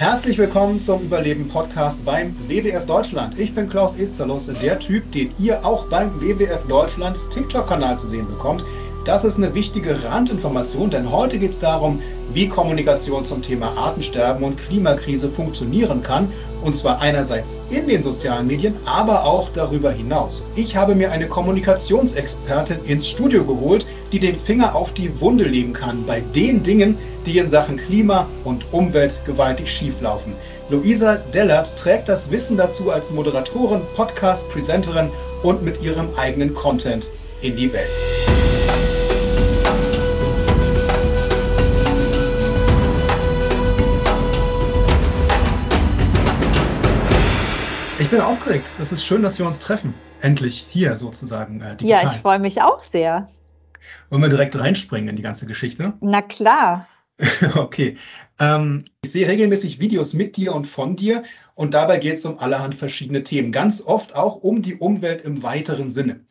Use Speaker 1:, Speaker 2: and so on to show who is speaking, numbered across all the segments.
Speaker 1: Herzlich willkommen zum Überleben-Podcast beim WWF Deutschland. Ich bin Klaus Esterlos, der Typ, den ihr auch beim WWF Deutschland TikTok-Kanal zu sehen bekommt. Das ist eine wichtige Randinformation, denn heute geht es darum, wie Kommunikation zum Thema Artensterben und Klimakrise funktionieren kann. Und zwar einerseits in den sozialen Medien, aber auch darüber hinaus. Ich habe mir eine Kommunikationsexpertin ins Studio geholt, die den Finger auf die Wunde legen kann bei den Dingen, die in Sachen Klima und Umwelt gewaltig schieflaufen. Luisa Dellert trägt das Wissen dazu als Moderatorin, Podcast-Presenterin und mit ihrem eigenen Content in die Welt. Ich bin aufgeregt. Es ist schön, dass wir uns treffen. Endlich hier sozusagen.
Speaker 2: Äh, ja, ich freue mich auch sehr.
Speaker 1: Wollen wir direkt reinspringen in die ganze Geschichte?
Speaker 2: Na klar.
Speaker 1: okay. Ähm, ich sehe regelmäßig Videos mit dir und von dir und dabei geht es um allerhand verschiedene Themen. Ganz oft auch um die Umwelt im weiteren Sinne.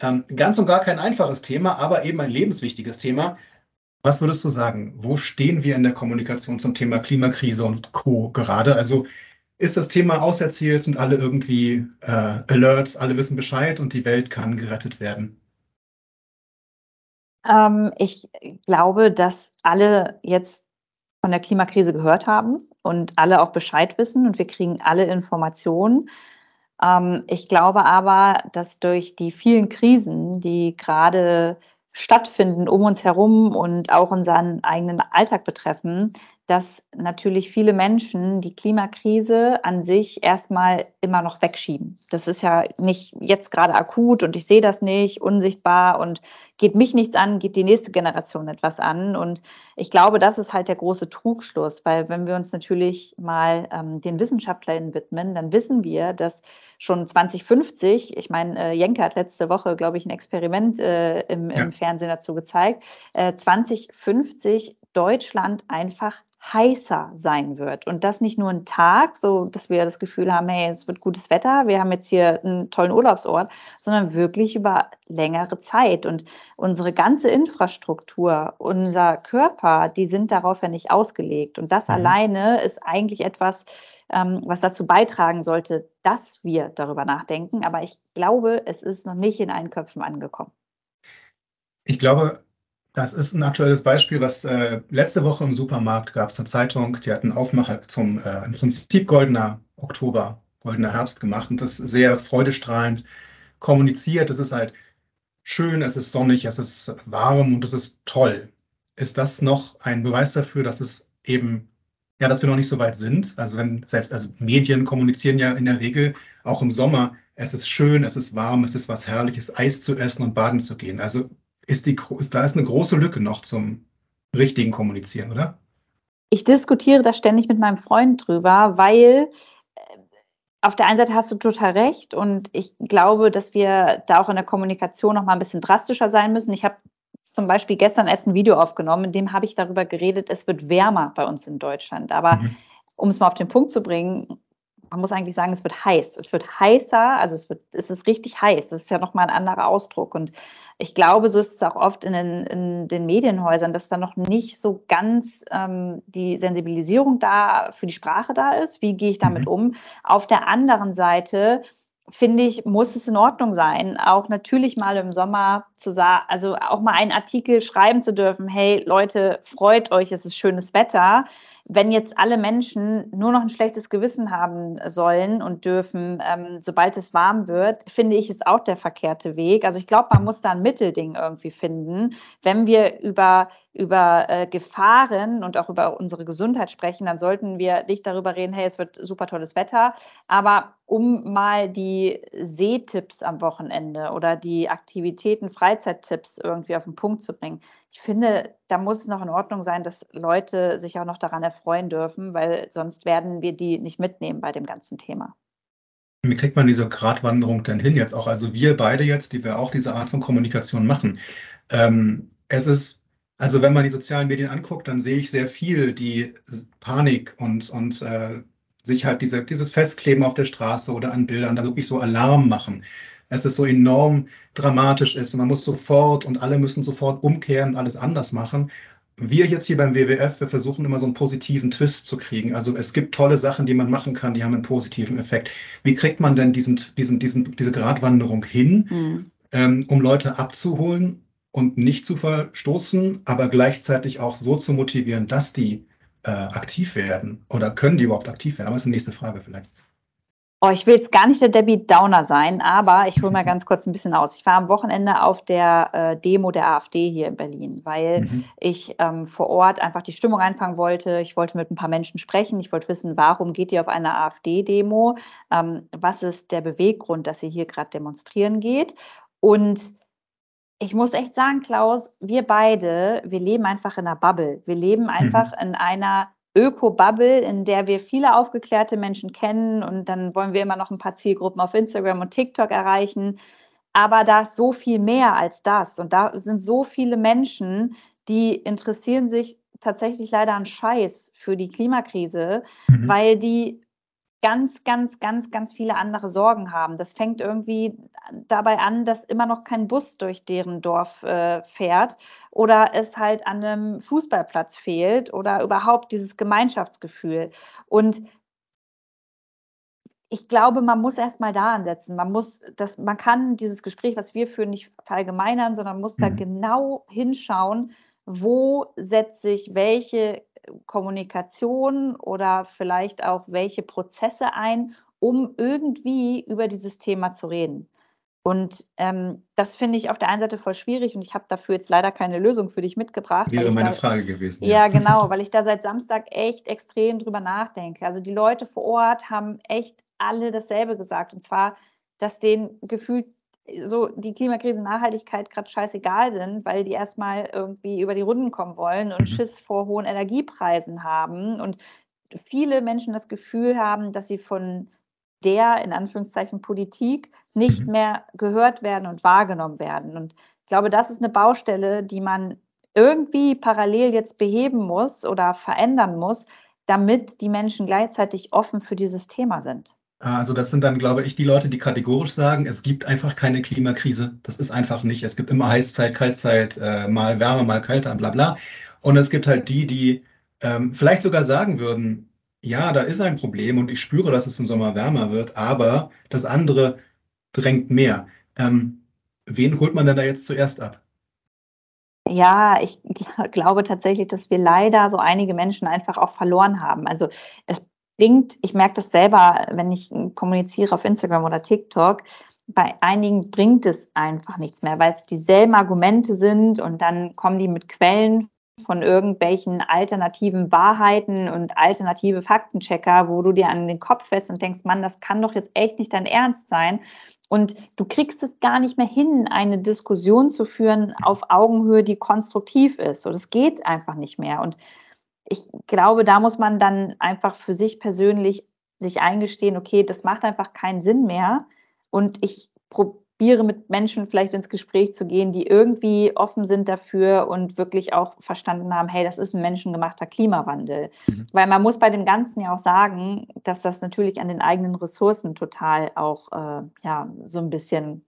Speaker 1: Ähm, ganz und gar kein einfaches Thema, aber eben ein lebenswichtiges Thema. Was würdest du sagen? Wo stehen wir in der Kommunikation zum Thema Klimakrise und Co. gerade? Also ist das Thema auserzählt, sind alle irgendwie äh, alert, alle wissen Bescheid und die Welt kann gerettet werden?
Speaker 2: Ähm, ich glaube, dass alle jetzt von der Klimakrise gehört haben und alle auch Bescheid wissen und wir kriegen alle Informationen. Ähm, ich glaube aber, dass durch die vielen Krisen, die gerade stattfinden um uns herum und auch unseren eigenen Alltag betreffen, dass natürlich viele Menschen die Klimakrise an sich erstmal immer noch wegschieben. Das ist ja nicht jetzt gerade akut und ich sehe das nicht, unsichtbar und geht mich nichts an, geht die nächste Generation etwas an. Und ich glaube, das ist halt der große Trugschluss, weil wenn wir uns natürlich mal ähm, den Wissenschaftlern widmen, dann wissen wir, dass schon 2050, ich meine, äh, Jenke hat letzte Woche, glaube ich, ein Experiment äh, im, ja. im, Fernsehen dazu gezeigt, äh, 2050 Deutschland einfach heißer sein wird. Und das nicht nur ein Tag, so dass wir das Gefühl haben, hey, es wird gutes Wetter, wir haben jetzt hier einen tollen Urlaubsort, sondern wirklich über längere Zeit. Und unsere ganze Infrastruktur, unser Körper, die sind darauf ja nicht ausgelegt. Und das mhm. alleine ist eigentlich etwas, ähm, was dazu beitragen sollte, dass wir darüber nachdenken. Aber ich glaube, es ist noch nicht in allen Köpfen angekommen.
Speaker 1: Ich glaube, das ist ein aktuelles Beispiel, was äh, letzte Woche im Supermarkt gab es eine Zeitung, die hat einen Aufmacher zum äh, im Prinzip goldener Oktober, goldener Herbst gemacht und das sehr freudestrahlend kommuniziert. Es ist halt schön, es ist sonnig, es ist warm und es ist toll. Ist das noch ein Beweis dafür, dass es eben, ja, dass wir noch nicht so weit sind? Also wenn selbst, also Medien kommunizieren ja in der Regel auch im Sommer, es ist schön, es ist warm, es ist was Herrliches, Eis zu essen und baden zu gehen. Also ist die, ist, da ist eine große Lücke noch zum richtigen Kommunizieren, oder?
Speaker 2: Ich diskutiere da ständig mit meinem Freund drüber, weil äh, auf der einen Seite hast du total recht und ich glaube, dass wir da auch in der Kommunikation noch mal ein bisschen drastischer sein müssen. Ich habe zum Beispiel gestern erst ein Video aufgenommen, in dem habe ich darüber geredet, es wird wärmer bei uns in Deutschland. Aber mhm. um es mal auf den Punkt zu bringen, man muss eigentlich sagen, es wird heiß. Es wird heißer, also es, wird, es ist richtig heiß. Das ist ja nochmal ein anderer Ausdruck. Und ich glaube, so ist es auch oft in den, in den Medienhäusern, dass da noch nicht so ganz ähm, die Sensibilisierung da für die Sprache da ist. Wie gehe ich damit mhm. um? Auf der anderen Seite finde ich, muss es in Ordnung sein, auch natürlich mal im Sommer zu sagen, also auch mal einen Artikel schreiben zu dürfen, hey Leute, freut euch, es ist schönes Wetter wenn jetzt alle Menschen nur noch ein schlechtes Gewissen haben sollen und dürfen, ähm, sobald es warm wird, finde ich, ist auch der verkehrte Weg. Also ich glaube, man muss da ein Mittelding irgendwie finden. Wenn wir über, über äh, Gefahren und auch über unsere Gesundheit sprechen, dann sollten wir nicht darüber reden, hey, es wird super tolles Wetter, aber um mal die Sehtipps am Wochenende oder die Aktivitäten, Freizeittipps irgendwie auf den Punkt zu bringen. Ich finde, da muss es noch in Ordnung sein, dass Leute sich auch noch daran erfreuen dürfen, weil sonst werden wir die nicht mitnehmen bei dem ganzen Thema.
Speaker 1: Wie kriegt man diese Gratwanderung denn hin jetzt auch? Also wir beide jetzt, die wir auch diese Art von Kommunikation machen. Ähm, es ist, also wenn man die sozialen Medien anguckt, dann sehe ich sehr viel die Panik und, und äh, sich halt diese, dieses Festkleben auf der Straße oder an Bildern da wirklich so Alarm machen. Es ist so enorm dramatisch ist und man muss sofort und alle müssen sofort umkehren und alles anders machen. wir jetzt hier beim WWF, wir versuchen immer so einen positiven Twist zu kriegen. Also es gibt tolle Sachen, die man machen kann, die haben einen positiven Effekt. Wie kriegt man denn diesen, diesen, diesen, diese Gratwanderung hin, mhm. ähm, um Leute abzuholen und nicht zu verstoßen, aber gleichzeitig auch so zu motivieren, dass die äh, aktiv werden? Oder können die überhaupt aktiv werden? Aber das ist die nächste Frage vielleicht.
Speaker 2: Oh, ich will jetzt gar nicht der Debbie Downer sein, aber ich hole mal ganz kurz ein bisschen aus. Ich war am Wochenende auf der äh, Demo der AfD hier in Berlin, weil mhm. ich ähm, vor Ort einfach die Stimmung einfangen wollte. Ich wollte mit ein paar Menschen sprechen. Ich wollte wissen, warum geht ihr auf eine AfD-Demo? Ähm, was ist der Beweggrund, dass ihr hier gerade demonstrieren geht? Und ich muss echt sagen, Klaus, wir beide, wir leben einfach in einer Bubble. Wir leben mhm. einfach mhm. in einer Öko-Bubble, in der wir viele aufgeklärte Menschen kennen und dann wollen wir immer noch ein paar Zielgruppen auf Instagram und TikTok erreichen. Aber da ist so viel mehr als das und da sind so viele Menschen, die interessieren sich tatsächlich leider an Scheiß für die Klimakrise, mhm. weil die ganz, ganz, ganz, ganz viele andere Sorgen haben. Das fängt irgendwie dabei an, dass immer noch kein Bus durch deren Dorf äh, fährt oder es halt an einem Fußballplatz fehlt oder überhaupt dieses Gemeinschaftsgefühl. Und ich glaube, man muss erst mal da ansetzen. Man muss das, man kann dieses Gespräch, was wir führen, nicht verallgemeinern, sondern muss mhm. da genau hinschauen, wo setze ich welche Kommunikation oder vielleicht auch welche Prozesse ein, um irgendwie über dieses Thema zu reden. Und ähm, das finde ich auf der einen Seite voll schwierig und ich habe dafür jetzt leider keine Lösung für dich mitgebracht.
Speaker 1: Wäre meine
Speaker 2: da,
Speaker 1: Frage gewesen.
Speaker 2: Ja. ja, genau, weil ich da seit Samstag echt extrem drüber nachdenke. Also die Leute vor Ort haben echt alle dasselbe gesagt und zwar, dass denen gefühlt so die Klimakrise und Nachhaltigkeit gerade scheißegal sind, weil die erstmal irgendwie über die Runden kommen wollen und mhm. Schiss vor hohen Energiepreisen haben und viele Menschen das Gefühl haben, dass sie von der in Anführungszeichen Politik nicht mhm. mehr gehört werden und wahrgenommen werden. Und ich glaube, das ist eine Baustelle, die man irgendwie parallel jetzt beheben muss oder verändern muss, damit die Menschen gleichzeitig offen für dieses Thema sind.
Speaker 1: Also das sind dann, glaube ich, die Leute, die kategorisch sagen, es gibt einfach keine Klimakrise. Das ist einfach nicht. Es gibt immer Heißzeit, Kaltzeit, äh, mal wärmer, mal kälter, bla bla. Und es gibt halt die, die ähm, vielleicht sogar sagen würden, ja, da ist ein Problem und ich spüre, dass es im Sommer wärmer wird, aber das andere drängt mehr. Ähm, wen holt man denn da jetzt zuerst ab?
Speaker 2: Ja, ich glaube tatsächlich, dass wir leider so einige Menschen einfach auch verloren haben. Also es bringt, ich merke das selber, wenn ich kommuniziere auf Instagram oder TikTok, bei einigen bringt es einfach nichts mehr, weil es dieselben Argumente sind und dann kommen die mit Quellen von irgendwelchen alternativen Wahrheiten und alternative Faktenchecker, wo du dir an den Kopf fährst und denkst, Mann, das kann doch jetzt echt nicht dein Ernst sein. Und du kriegst es gar nicht mehr hin, eine Diskussion zu führen auf Augenhöhe, die konstruktiv ist. Und es geht einfach nicht mehr. Und ich glaube, da muss man dann einfach für sich persönlich sich eingestehen, okay, das macht einfach keinen Sinn mehr. Und ich probiere mit Menschen vielleicht ins Gespräch zu gehen, die irgendwie offen sind dafür und wirklich auch verstanden haben, hey, das ist ein menschengemachter Klimawandel. Mhm. Weil man muss bei dem Ganzen ja auch sagen, dass das natürlich an den eigenen Ressourcen total auch äh, ja, so ein bisschen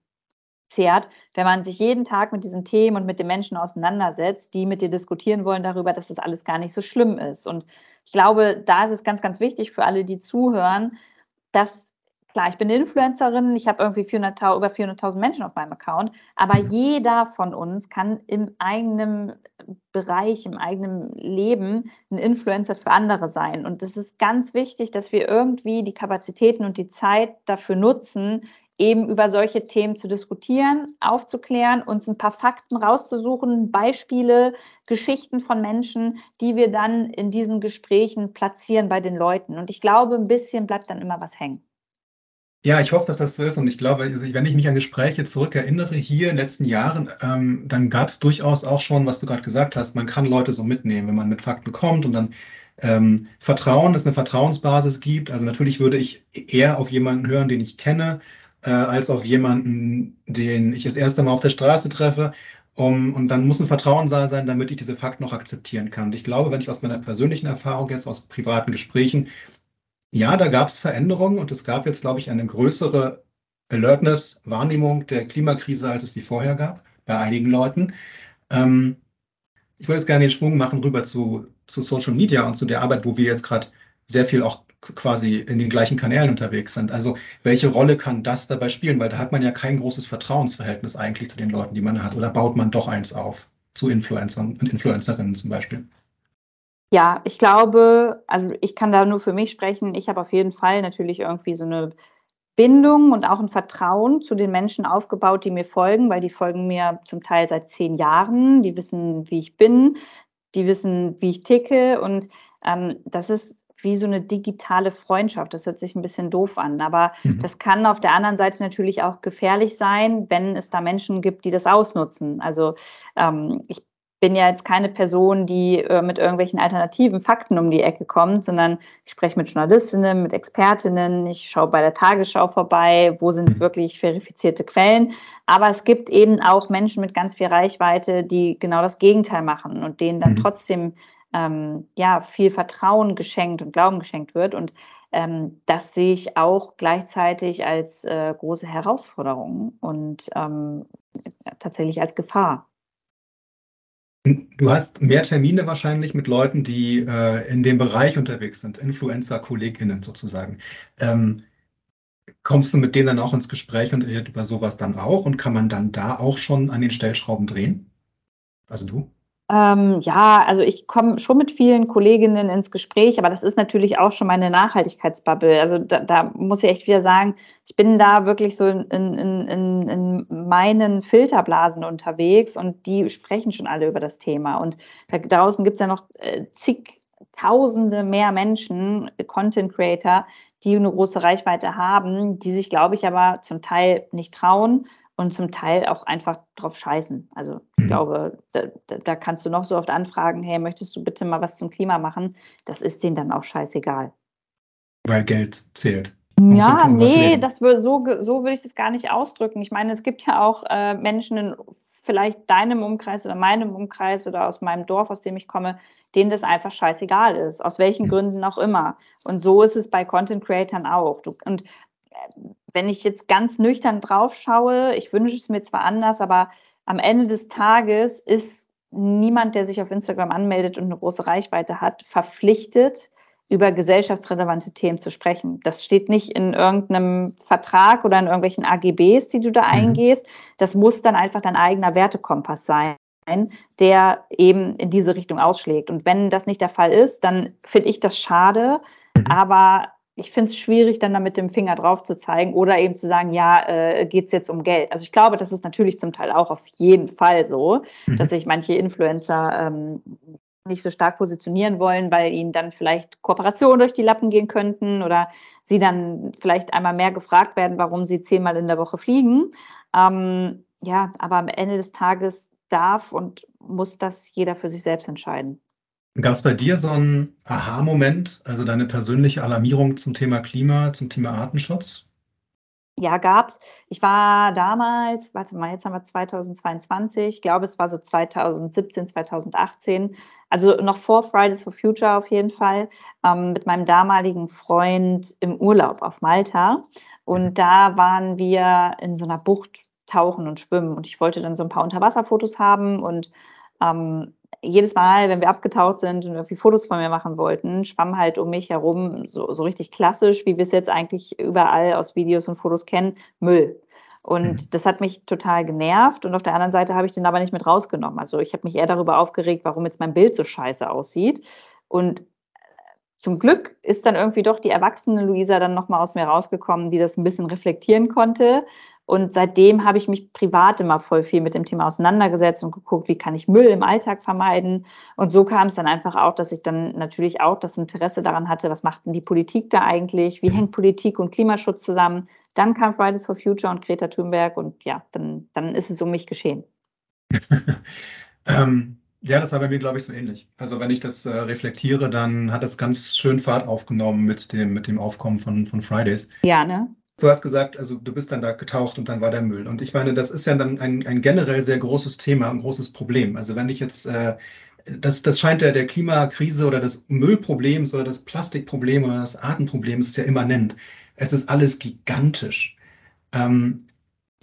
Speaker 2: zehrt, wenn man sich jeden Tag mit diesen Themen und mit den Menschen auseinandersetzt, die mit dir diskutieren wollen darüber, dass das alles gar nicht so schlimm ist. Und ich glaube, da ist es ganz, ganz wichtig für alle, die zuhören, dass Klar, ich bin Influencerin, ich habe irgendwie 400, über 400.000 Menschen auf meinem Account, aber jeder von uns kann im eigenen Bereich, im eigenen Leben ein Influencer für andere sein. Und es ist ganz wichtig, dass wir irgendwie die Kapazitäten und die Zeit dafür nutzen, eben über solche Themen zu diskutieren, aufzuklären, uns ein paar Fakten rauszusuchen, Beispiele, Geschichten von Menschen, die wir dann in diesen Gesprächen platzieren bei den Leuten. Und ich glaube, ein bisschen bleibt dann immer was hängen.
Speaker 1: Ja, ich hoffe, dass das so ist. Und ich glaube, also wenn ich mich an Gespräche zurückerinnere, hier in den letzten Jahren, ähm, dann gab es durchaus auch schon, was du gerade gesagt hast, man kann Leute so mitnehmen, wenn man mit Fakten kommt und dann ähm, Vertrauen, dass eine Vertrauensbasis gibt. Also natürlich würde ich eher auf jemanden hören, den ich kenne, äh, als auf jemanden, den ich das erste Mal auf der Straße treffe. Um, und dann muss ein Vertrauen sein, damit ich diese Fakten noch akzeptieren kann. Und ich glaube, wenn ich aus meiner persönlichen Erfahrung jetzt aus privaten Gesprächen, ja, da gab es Veränderungen und es gab jetzt, glaube ich, eine größere Alertness, Wahrnehmung der Klimakrise, als es die vorher gab, bei einigen Leuten. Ähm, ich würde jetzt gerne den Schwung machen rüber zu, zu Social Media und zu der Arbeit, wo wir jetzt gerade sehr viel auch quasi in den gleichen Kanälen unterwegs sind. Also welche Rolle kann das dabei spielen? Weil da hat man ja kein großes Vertrauensverhältnis eigentlich zu den Leuten, die man hat. Oder baut man doch eins auf zu Influencern und Influencerinnen zum Beispiel?
Speaker 2: Ja, ich glaube, also ich kann da nur für mich sprechen. Ich habe auf jeden Fall natürlich irgendwie so eine Bindung und auch ein Vertrauen zu den Menschen aufgebaut, die mir folgen, weil die folgen mir zum Teil seit zehn Jahren. Die wissen, wie ich bin, die wissen, wie ich ticke und ähm, das ist wie so eine digitale Freundschaft. Das hört sich ein bisschen doof an, aber mhm. das kann auf der anderen Seite natürlich auch gefährlich sein, wenn es da Menschen gibt, die das ausnutzen. Also ähm, ich bin ja jetzt keine Person, die äh, mit irgendwelchen alternativen Fakten um die Ecke kommt, sondern ich spreche mit Journalistinnen, mit Expertinnen, ich schaue bei der Tagesschau vorbei, wo sind wirklich verifizierte Quellen. Aber es gibt eben auch Menschen mit ganz viel Reichweite, die genau das Gegenteil machen und denen dann mhm. trotzdem ähm, ja, viel Vertrauen geschenkt und Glauben geschenkt wird. Und ähm, das sehe ich auch gleichzeitig als äh, große Herausforderung und ähm, tatsächlich als Gefahr.
Speaker 1: Du hast mehr Termine wahrscheinlich mit Leuten, die äh, in dem Bereich unterwegs sind, Influencer-KollegInnen sozusagen. Ähm, kommst du mit denen dann auch ins Gespräch und redet über sowas dann auch? Und kann man dann da auch schon an den Stellschrauben drehen? Also du?
Speaker 2: Ähm, ja, also ich komme schon mit vielen Kolleginnen ins Gespräch, aber das ist natürlich auch schon meine Nachhaltigkeitsbubble. Also da, da muss ich echt wieder sagen, ich bin da wirklich so in, in, in, in meinen Filterblasen unterwegs und die sprechen schon alle über das Thema. Und da draußen gibt es ja noch äh, zigtausende mehr Menschen, Content Creator, die eine große Reichweite haben, die sich, glaube ich, aber zum Teil nicht trauen und zum Teil auch einfach drauf scheißen. Also ich mhm. glaube, da, da, kannst du noch so oft anfragen, hey, möchtest du bitte mal was zum Klima machen? Das ist denen dann auch scheißegal.
Speaker 1: Weil Geld zählt.
Speaker 2: Ja, nee, das so, so würde ich das gar nicht ausdrücken. Ich meine, es gibt ja auch äh, Menschen in vielleicht deinem Umkreis oder meinem Umkreis oder aus meinem Dorf, aus dem ich komme, denen das einfach scheißegal ist, aus welchen mhm. Gründen auch immer. Und so ist es bei Content Creatern auch. Du, und wenn ich jetzt ganz nüchtern drauf schaue, ich wünsche es mir zwar anders, aber am Ende des Tages ist niemand, der sich auf Instagram anmeldet und eine große Reichweite hat, verpflichtet, über gesellschaftsrelevante Themen zu sprechen. Das steht nicht in irgendeinem Vertrag oder in irgendwelchen AGBs, die du da mhm. eingehst. Das muss dann einfach dein eigener Wertekompass sein der eben in diese Richtung ausschlägt. Und wenn das nicht der Fall ist, dann finde ich das schade. Mhm. Aber ich finde es schwierig, dann da mit dem Finger drauf zu zeigen oder eben zu sagen, ja, äh, geht es jetzt um Geld. Also ich glaube, das ist natürlich zum Teil auch auf jeden Fall so, mhm. dass sich manche Influencer ähm, nicht so stark positionieren wollen, weil ihnen dann vielleicht Kooperationen durch die Lappen gehen könnten oder sie dann vielleicht einmal mehr gefragt werden, warum sie zehnmal in der Woche fliegen. Ähm, ja, aber am Ende des Tages darf und muss das jeder für sich selbst entscheiden.
Speaker 1: Gab es bei dir so einen Aha-Moment, also deine persönliche Alarmierung zum Thema Klima, zum Thema Artenschutz?
Speaker 2: Ja, gab's. Ich war damals, warte mal, jetzt haben wir 2022, ich glaube, es war so 2017, 2018, also noch vor Fridays for Future auf jeden Fall, ähm, mit meinem damaligen Freund im Urlaub auf Malta. Und mhm. da waren wir in so einer Bucht tauchen und schwimmen. Und ich wollte dann so ein paar Unterwasserfotos haben und ähm, jedes Mal, wenn wir abgetaucht sind und irgendwie Fotos von mir machen wollten, schwamm halt um mich herum, so, so richtig klassisch, wie wir es jetzt eigentlich überall aus Videos und Fotos kennen, Müll. Und mhm. das hat mich total genervt. Und auf der anderen Seite habe ich den aber nicht mit rausgenommen. Also ich habe mich eher darüber aufgeregt, warum jetzt mein Bild so scheiße aussieht. Und zum Glück ist dann irgendwie doch die erwachsene Luisa dann nochmal aus mir rausgekommen, die das ein bisschen reflektieren konnte und seitdem habe ich mich privat immer voll viel mit dem Thema auseinandergesetzt und geguckt, wie kann ich Müll im Alltag vermeiden. Und so kam es dann einfach auch, dass ich dann natürlich auch das Interesse daran hatte, was macht denn die Politik da eigentlich? Wie hängt Politik und Klimaschutz zusammen? Dann kam Fridays for Future und Greta Thunberg und ja, dann, dann ist es um mich geschehen.
Speaker 1: ähm, ja, das war bei mir, glaube ich, so ähnlich. Also wenn ich das äh, reflektiere, dann hat es ganz schön Fahrt aufgenommen mit dem, mit dem Aufkommen von, von Fridays.
Speaker 2: Ja, ne?
Speaker 1: Du hast gesagt, also du bist dann da getaucht und dann war der Müll. Und ich meine, das ist ja dann ein, ein generell sehr großes Thema, ein großes Problem. Also wenn ich jetzt, äh, das, das scheint ja der Klimakrise oder des Müllproblems oder das Plastikproblem oder das Artenproblems ja immanent. Es ist alles gigantisch. Ähm,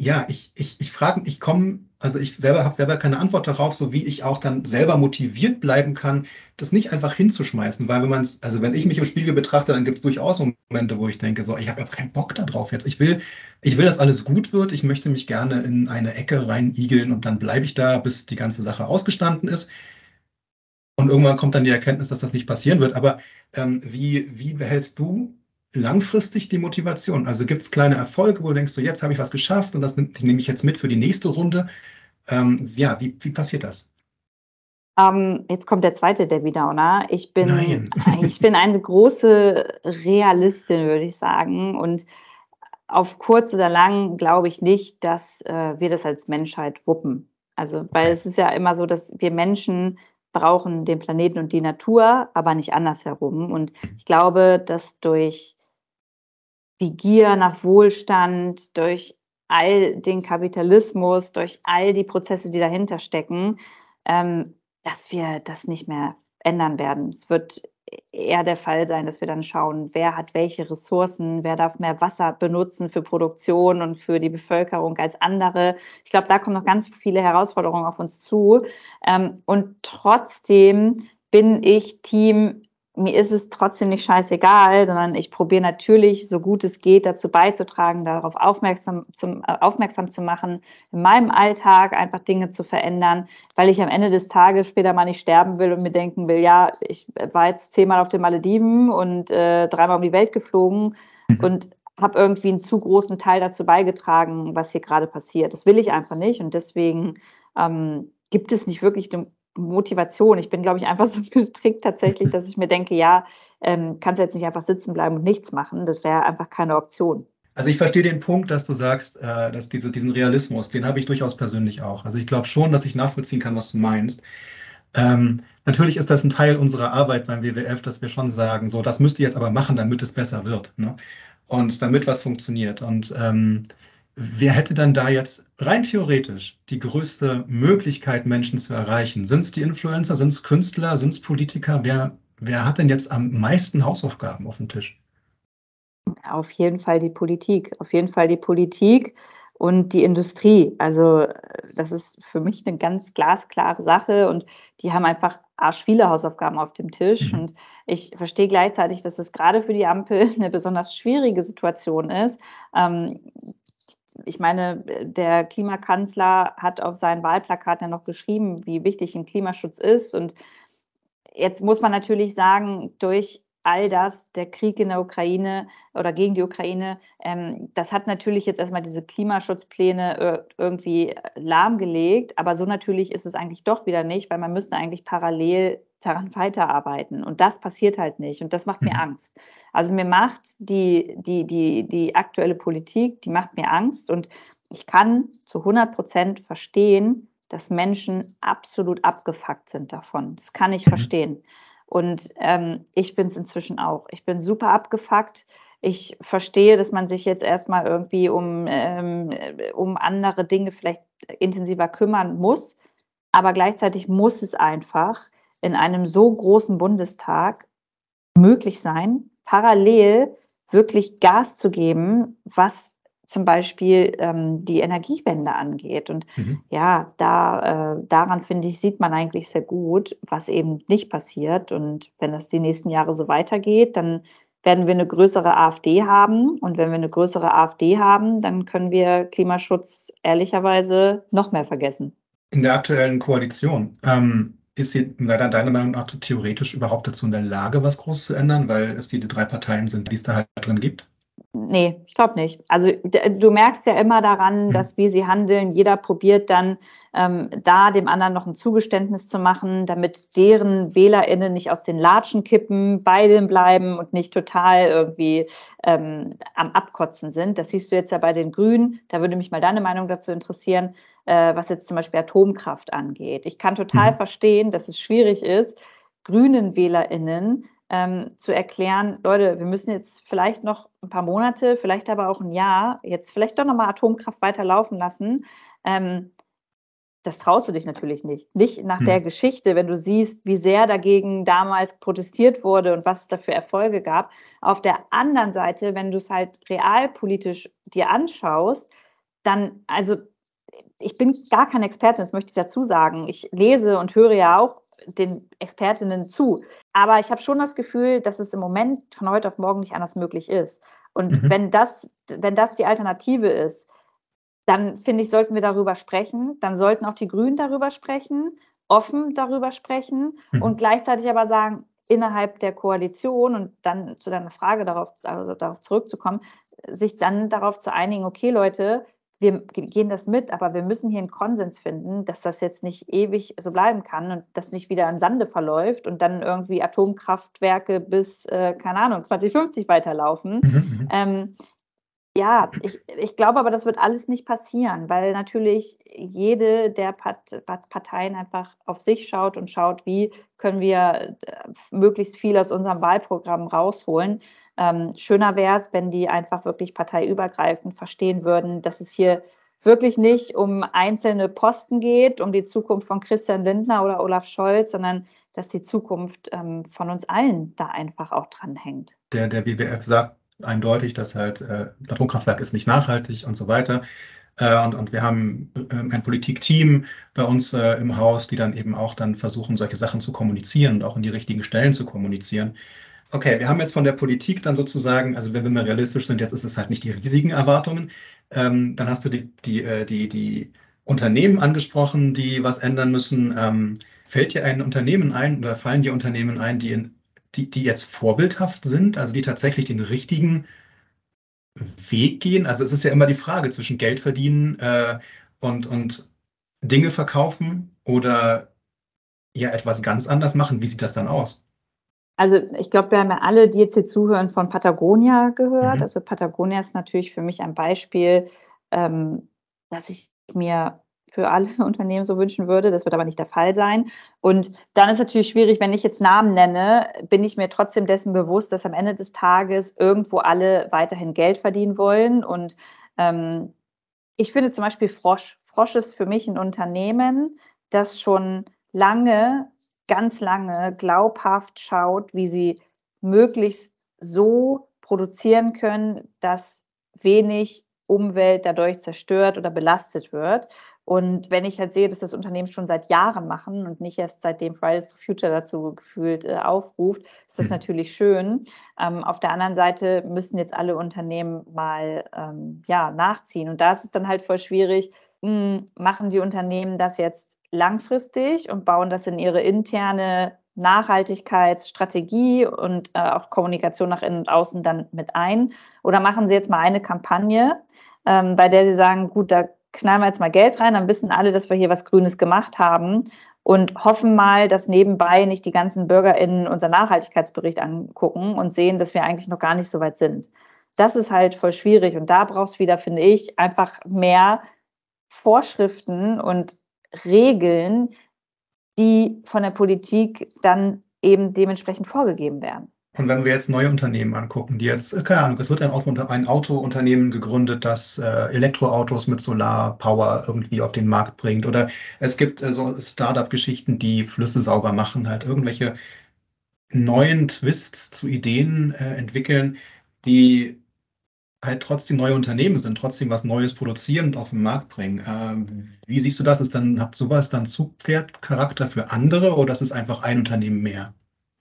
Speaker 1: ja, ich, ich, ich frage, ich komme, also ich selber habe selber keine Antwort darauf, so wie ich auch dann selber motiviert bleiben kann, das nicht einfach hinzuschmeißen. Weil wenn man es, also wenn ich mich im Spiegel betrachte, dann gibt es durchaus Momente, wo ich denke, so, ich habe ja keinen Bock darauf jetzt. Ich will, ich will, dass alles gut wird. Ich möchte mich gerne in eine Ecke reinigeln und dann bleibe ich da, bis die ganze Sache ausgestanden ist. Und irgendwann kommt dann die Erkenntnis, dass das nicht passieren wird. Aber ähm, wie, wie behältst du langfristig die Motivation? Also gibt es kleine Erfolge, wo du denkst, so jetzt habe ich was geschafft und das nehme nehm ich jetzt mit für die nächste Runde. Ähm, ja, wie, wie passiert das?
Speaker 2: Ähm, jetzt kommt der zweite Debbie Downer. Ich bin, ich bin eine große Realistin, würde ich sagen. Und auf kurz oder lang glaube ich nicht, dass äh, wir das als Menschheit wuppen. Also, weil es ist ja immer so, dass wir Menschen brauchen den Planeten und die Natur, aber nicht andersherum. Und ich glaube, dass durch die Gier nach Wohlstand, durch all den Kapitalismus, durch all die Prozesse, die dahinter stecken, ähm, dass wir das nicht mehr ändern werden. Es wird eher der Fall sein, dass wir dann schauen, wer hat welche Ressourcen, wer darf mehr Wasser benutzen für Produktion und für die Bevölkerung als andere. Ich glaube, da kommen noch ganz viele Herausforderungen auf uns zu. Ähm, und trotzdem bin ich Team mir ist es trotzdem nicht scheißegal, sondern ich probiere natürlich, so gut es geht, dazu beizutragen, darauf aufmerksam, zum, äh, aufmerksam zu machen, in meinem Alltag einfach Dinge zu verändern, weil ich am Ende des Tages später mal nicht sterben will und mir denken will, ja, ich war jetzt zehnmal auf den Malediven und äh, dreimal um die Welt geflogen mhm. und habe irgendwie einen zu großen Teil dazu beigetragen, was hier gerade passiert. Das will ich einfach nicht und deswegen ähm, gibt es nicht wirklich eine Motivation. Ich bin, glaube ich, einfach so gestrickt tatsächlich, dass ich mir denke, ja, ähm, kannst du jetzt nicht einfach sitzen bleiben und nichts machen. Das wäre einfach keine Option.
Speaker 1: Also ich verstehe den Punkt, dass du sagst, äh, dass diese, diesen Realismus, den habe ich durchaus persönlich auch. Also ich glaube schon, dass ich nachvollziehen kann, was du meinst. Ähm, natürlich ist das ein Teil unserer Arbeit beim WWF, dass wir schon sagen, so, das müsst ihr jetzt aber machen, damit es besser wird. Ne? Und damit was funktioniert. Und ähm, Wer hätte dann da jetzt rein theoretisch die größte Möglichkeit, Menschen zu erreichen? Sind es die Influencer, sind es Künstler, sind es Politiker? Wer, wer hat denn jetzt am meisten Hausaufgaben auf dem Tisch?
Speaker 2: Auf jeden Fall die Politik. Auf jeden Fall die Politik und die Industrie. Also das ist für mich eine ganz glasklare Sache und die haben einfach arsch viele Hausaufgaben auf dem Tisch. Mhm. Und ich verstehe gleichzeitig, dass es gerade für die Ampel eine besonders schwierige Situation ist. Ähm, ich meine, der Klimakanzler hat auf seinen Wahlplakat ja noch geschrieben, wie wichtig ein Klimaschutz ist. Und jetzt muss man natürlich sagen, durch all das, der Krieg in der Ukraine oder gegen die Ukraine, ähm, das hat natürlich jetzt erstmal diese Klimaschutzpläne äh, irgendwie lahmgelegt. Aber so natürlich ist es eigentlich doch wieder nicht, weil man müsste eigentlich parallel daran weiterarbeiten. Und das passiert halt nicht. Und das macht mir mhm. Angst. Also mir macht die, die, die, die aktuelle Politik, die macht mir Angst. Und ich kann zu 100 Prozent verstehen, dass Menschen absolut abgefuckt sind davon. Das kann ich mhm. verstehen. Und ähm, ich bin es inzwischen auch. Ich bin super abgefuckt. Ich verstehe, dass man sich jetzt erstmal irgendwie um, ähm, um andere Dinge vielleicht intensiver kümmern muss. Aber gleichzeitig muss es einfach in einem so großen Bundestag möglich sein, parallel wirklich Gas zu geben, was zum Beispiel ähm, die Energiewende angeht. Und mhm. ja, da, äh, daran finde ich, sieht man eigentlich sehr gut, was eben nicht passiert. Und wenn das die nächsten Jahre so weitergeht, dann werden wir eine größere AfD haben. Und wenn wir eine größere AfD haben, dann können wir Klimaschutz ehrlicherweise noch mehr vergessen.
Speaker 1: In der aktuellen Koalition. Ähm ist sie deiner Meinung nach theoretisch überhaupt dazu in der Lage, was groß zu ändern, weil es die drei Parteien sind, die es da halt drin gibt?
Speaker 2: Nee, ich glaube nicht. Also du merkst ja immer daran, mhm. dass wie sie handeln, jeder probiert dann ähm, da dem anderen noch ein Zugeständnis zu machen, damit deren WählerInnen nicht aus den Latschen kippen, bei dem bleiben und nicht total irgendwie ähm, am Abkotzen sind. Das siehst du jetzt ja bei den Grünen. Da würde mich mal deine Meinung dazu interessieren, äh, was jetzt zum Beispiel Atomkraft angeht. Ich kann total mhm. verstehen, dass es schwierig ist, grünen WählerInnen ähm, zu erklären, Leute, wir müssen jetzt vielleicht noch ein paar Monate, vielleicht aber auch ein Jahr, jetzt vielleicht doch nochmal Atomkraft weiterlaufen lassen. Ähm, das traust du dich natürlich nicht. Nicht nach hm. der Geschichte, wenn du siehst, wie sehr dagegen damals protestiert wurde und was es da für Erfolge gab. Auf der anderen Seite, wenn du es halt realpolitisch dir anschaust, dann, also ich bin gar kein Experte, das möchte ich dazu sagen. Ich lese und höre ja auch den Expertinnen zu. Aber ich habe schon das Gefühl, dass es im Moment von heute auf morgen nicht anders möglich ist. Und mhm. wenn, das, wenn das die Alternative ist, dann finde ich, sollten wir darüber sprechen. Dann sollten auch die Grünen darüber sprechen, offen darüber sprechen mhm. und gleichzeitig aber sagen, innerhalb der Koalition und dann zu deiner Frage darauf, also darauf zurückzukommen, sich dann darauf zu einigen, okay Leute, wir gehen das mit, aber wir müssen hier einen Konsens finden, dass das jetzt nicht ewig so bleiben kann und das nicht wieder im Sande verläuft und dann irgendwie Atomkraftwerke bis, äh, keine Ahnung, 2050 weiterlaufen. Mhm, mhm. ähm, ja, ich, ich glaube aber, das wird alles nicht passieren, weil natürlich jede der Parteien einfach auf sich schaut und schaut, wie können wir äh, möglichst viel aus unserem Wahlprogramm rausholen. Ähm, schöner wäre es, wenn die einfach wirklich parteiübergreifend verstehen würden, dass es hier wirklich nicht um einzelne Posten geht, um die Zukunft von Christian Lindner oder Olaf Scholz, sondern dass die Zukunft ähm, von uns allen da einfach auch dranhängt.
Speaker 1: Der, der WWF sagt eindeutig, dass halt äh, Atomkraftwerk ist nicht nachhaltig und so weiter. Äh, und, und wir haben äh, ein Politikteam bei uns äh, im Haus, die dann eben auch dann versuchen, solche Sachen zu kommunizieren und auch in die richtigen Stellen zu kommunizieren. Okay, wir haben jetzt von der Politik dann sozusagen, also wenn wir realistisch sind, jetzt ist es halt nicht die riesigen Erwartungen. Ähm, dann hast du die, die, äh, die, die Unternehmen angesprochen, die was ändern müssen. Ähm, fällt dir ein Unternehmen ein oder fallen dir Unternehmen ein, die, in, die, die jetzt vorbildhaft sind, also die tatsächlich den richtigen Weg gehen? Also es ist ja immer die Frage zwischen Geld verdienen äh, und, und Dinge verkaufen oder ja etwas ganz anders machen. Wie sieht das dann aus?
Speaker 2: Also ich glaube, wir haben ja alle, die jetzt hier zuhören, von Patagonia gehört. Mhm. Also Patagonia ist natürlich für mich ein Beispiel, ähm, dass ich mir für alle Unternehmen so wünschen würde. Das wird aber nicht der Fall sein. Und dann ist natürlich schwierig, wenn ich jetzt Namen nenne, bin ich mir trotzdem dessen bewusst, dass am Ende des Tages irgendwo alle weiterhin Geld verdienen wollen. Und ähm, ich finde zum Beispiel Frosch. Frosch ist für mich ein Unternehmen, das schon lange ganz lange glaubhaft schaut, wie sie möglichst so produzieren können, dass wenig Umwelt dadurch zerstört oder belastet wird. Und wenn ich halt sehe, dass das Unternehmen schon seit Jahren machen und nicht erst seitdem Fridays for Future dazu gefühlt äh, aufruft, ist das mhm. natürlich schön. Ähm, auf der anderen Seite müssen jetzt alle Unternehmen mal ähm, ja, nachziehen. Und da ist es dann halt voll schwierig, mh, hm, machen die Unternehmen das jetzt langfristig und bauen das in ihre interne Nachhaltigkeitsstrategie und äh, auch Kommunikation nach innen und außen dann mit ein? Oder machen Sie jetzt mal eine Kampagne, ähm, bei der Sie sagen, gut, da knallen wir jetzt mal Geld rein, dann wissen alle, dass wir hier was Grünes gemacht haben und hoffen mal, dass nebenbei nicht die ganzen BürgerInnen unser Nachhaltigkeitsbericht angucken und sehen, dass wir eigentlich noch gar nicht so weit sind. Das ist halt voll schwierig und da brauchst du wieder, finde ich, einfach mehr Vorschriften und Regeln, die von der Politik dann eben dementsprechend vorgegeben werden.
Speaker 1: Und wenn wir jetzt neue Unternehmen angucken, die jetzt, keine Ahnung, es wird ein, Auto, ein Autounternehmen gegründet, das äh, Elektroautos mit Solarpower irgendwie auf den Markt bringt. Oder es gibt äh, so Startup-Geschichten, die Flüsse sauber machen, halt irgendwelche neuen Twists zu Ideen äh, entwickeln, die halt trotzdem neue Unternehmen sind, trotzdem was Neues produzieren und auf den Markt bringen. Ähm, wie siehst du das? Ist dann, hat sowas dann Zugpferdcharakter für andere oder ist es einfach ein Unternehmen mehr?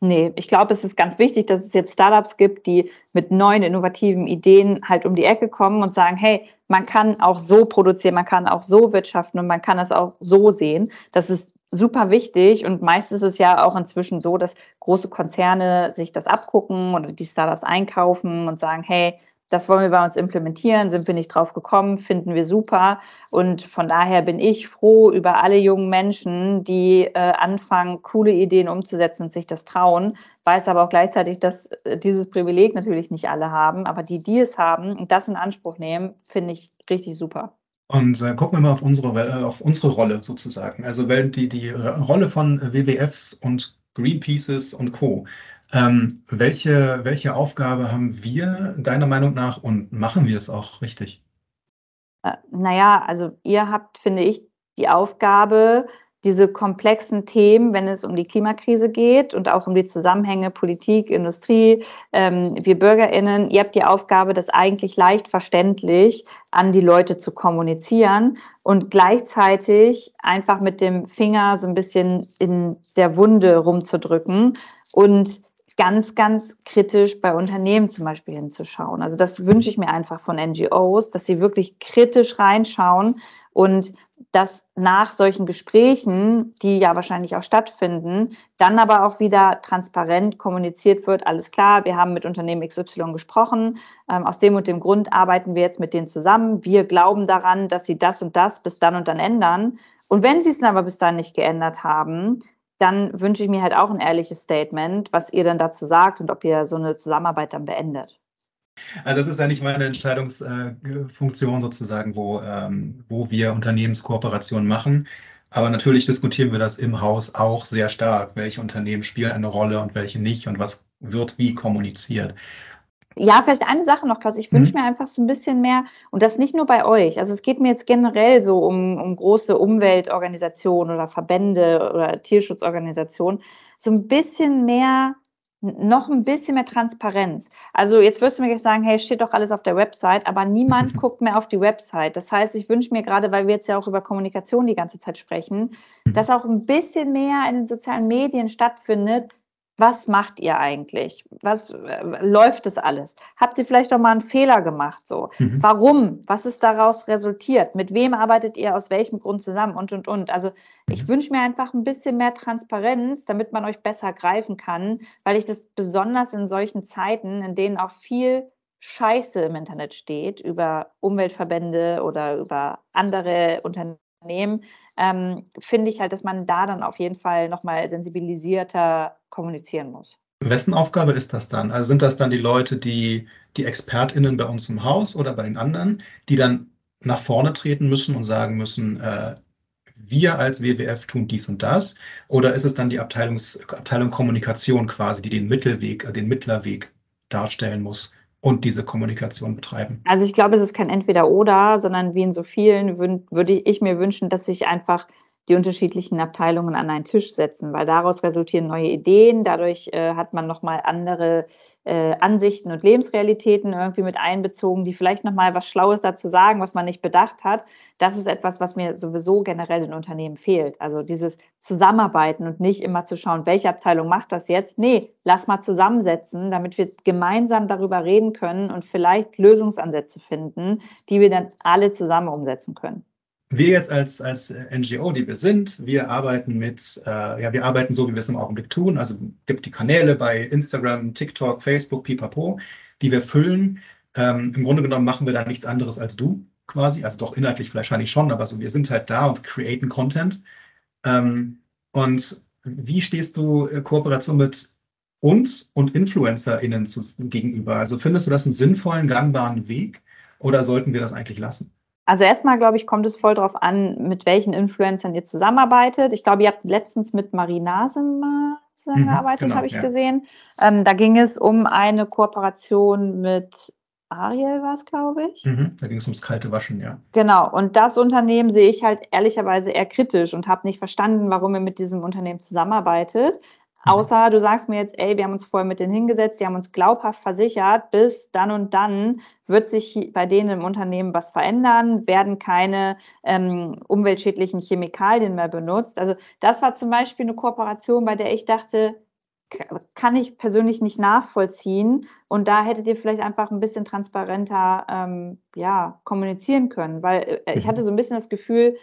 Speaker 2: Nee, ich glaube, es ist ganz wichtig, dass es jetzt Startups gibt, die mit neuen, innovativen Ideen halt um die Ecke kommen und sagen, hey, man kann auch so produzieren, man kann auch so wirtschaften und man kann es auch so sehen. Das ist super wichtig und meist ist es ja auch inzwischen so, dass große Konzerne sich das abgucken oder die Startups einkaufen und sagen, hey, das wollen wir bei uns implementieren, sind wir nicht drauf gekommen, finden wir super. Und von daher bin ich froh über alle jungen Menschen, die äh, anfangen, coole Ideen umzusetzen und sich das trauen. Weiß aber auch gleichzeitig, dass äh, dieses Privileg natürlich nicht alle haben, aber die, die es haben und das in Anspruch nehmen, finde ich richtig super.
Speaker 1: Und äh, gucken wir mal auf unsere, auf unsere Rolle sozusagen. Also die, die Rolle von WWFs und Greenpeaces und Co. Ähm, welche, welche Aufgabe haben wir deiner Meinung nach und machen wir es auch richtig?
Speaker 2: Äh, naja, also ihr habt, finde ich, die Aufgabe, diese komplexen Themen, wenn es um die Klimakrise geht und auch um die Zusammenhänge Politik, Industrie, ähm, wir Bürgerinnen, ihr habt die Aufgabe, das eigentlich leicht verständlich an die Leute zu kommunizieren und gleichzeitig einfach mit dem Finger so ein bisschen in der Wunde rumzudrücken und ganz, ganz kritisch bei Unternehmen zum Beispiel hinzuschauen. Also das wünsche ich mir einfach von NGOs, dass sie wirklich kritisch reinschauen und dass nach solchen Gesprächen, die ja wahrscheinlich auch stattfinden, dann aber auch wieder transparent kommuniziert wird, alles klar, wir haben mit Unternehmen XY gesprochen, ähm, aus dem und dem Grund arbeiten wir jetzt mit denen zusammen, wir glauben daran, dass sie das und das bis dann und dann ändern. Und wenn sie es dann aber bis dann nicht geändert haben, dann wünsche ich mir halt auch ein ehrliches Statement, was ihr dann dazu sagt und ob ihr so eine Zusammenarbeit dann beendet.
Speaker 1: Also das ist ja nicht meine Entscheidungsfunktion sozusagen, wo, ähm, wo wir Unternehmenskooperationen machen. Aber natürlich diskutieren wir das im Haus auch sehr stark. Welche Unternehmen spielen eine Rolle und welche nicht und was wird wie kommuniziert.
Speaker 2: Ja, vielleicht eine Sache noch, Klaus. Ich wünsche mhm. mir einfach so ein bisschen mehr, und das nicht nur bei euch. Also es geht mir jetzt generell so um, um große Umweltorganisationen oder Verbände oder Tierschutzorganisationen, so ein bisschen mehr noch ein bisschen mehr Transparenz. Also jetzt wirst du mir gleich sagen, hey, steht doch alles auf der Website, aber niemand guckt mehr auf die Website. Das heißt, ich wünsche mir gerade, weil wir jetzt ja auch über Kommunikation die ganze Zeit sprechen, mhm. dass auch ein bisschen mehr in den sozialen Medien stattfindet, was macht ihr eigentlich? Was äh, läuft es alles? Habt ihr vielleicht auch mal einen Fehler gemacht? So, mhm. warum? Was ist daraus resultiert? Mit wem arbeitet ihr aus welchem Grund zusammen? Und und und. Also ich mhm. wünsche mir einfach ein bisschen mehr Transparenz, damit man euch besser greifen kann, weil ich das besonders in solchen Zeiten, in denen auch viel Scheiße im Internet steht über Umweltverbände oder über andere Unternehmen, ähm, finde ich halt, dass man da dann auf jeden Fall nochmal sensibilisierter kommunizieren muss.
Speaker 1: Wessen Aufgabe ist das dann? Also sind das dann die Leute, die die ExpertInnen bei uns im Haus oder bei den anderen, die dann nach vorne treten müssen und sagen müssen, äh, wir als WWF tun dies und das? Oder ist es dann die Abteilungs Abteilung Kommunikation quasi, die den Mittelweg, äh, den Mittlerweg darstellen muss und diese Kommunikation betreiben?
Speaker 2: Also ich glaube, es ist kein Entweder-Oder, sondern wie in so vielen würde ich mir wünschen, dass sich einfach die unterschiedlichen Abteilungen an einen Tisch setzen, weil daraus resultieren neue Ideen, dadurch äh, hat man nochmal andere äh, Ansichten und Lebensrealitäten irgendwie mit einbezogen, die vielleicht nochmal was Schlaues dazu sagen, was man nicht bedacht hat. Das ist etwas, was mir sowieso generell in Unternehmen fehlt. Also dieses Zusammenarbeiten und nicht immer zu schauen, welche Abteilung macht das jetzt. Nee, lass mal zusammensetzen, damit wir gemeinsam darüber reden können und vielleicht Lösungsansätze finden, die wir dann alle zusammen umsetzen können
Speaker 1: wir jetzt als, als NGO, die wir sind, wir arbeiten mit, äh, ja, wir arbeiten so, wie wir es im Augenblick tun. Also gibt die Kanäle bei Instagram, TikTok, Facebook, Pipapo, die wir füllen. Ähm, Im Grunde genommen machen wir da nichts anderes als du quasi. Also doch inhaltlich wahrscheinlich schon, aber so, wir sind halt da und createn Content. Ähm, und wie stehst du äh, Kooperation mit uns und InfluencerInnen zu, gegenüber? Also findest du das einen sinnvollen, gangbaren Weg oder sollten wir das eigentlich lassen?
Speaker 2: Also erstmal, glaube ich, kommt es voll darauf an, mit welchen Influencern ihr zusammenarbeitet. Ich glaube, ihr habt letztens mit Marie Nase mal zusammengearbeitet, mhm, genau, habe ich ja. gesehen. Ähm, da ging es um eine Kooperation mit Ariel war es, glaube ich.
Speaker 1: Mhm, da ging es ums kalte Waschen, ja.
Speaker 2: Genau. Und das Unternehmen sehe ich halt ehrlicherweise eher kritisch und habe nicht verstanden, warum ihr mit diesem Unternehmen zusammenarbeitet. Mhm. Außer du sagst mir jetzt, ey, wir haben uns vorher mit denen hingesetzt, die haben uns glaubhaft versichert, bis dann und dann wird sich bei denen im Unternehmen was verändern, werden keine ähm, umweltschädlichen Chemikalien mehr benutzt. Also das war zum Beispiel eine Kooperation, bei der ich dachte, kann ich persönlich nicht nachvollziehen. Und da hättet ihr vielleicht einfach ein bisschen transparenter ähm, ja, kommunizieren können, weil äh, ich mhm. hatte so ein bisschen das Gefühl,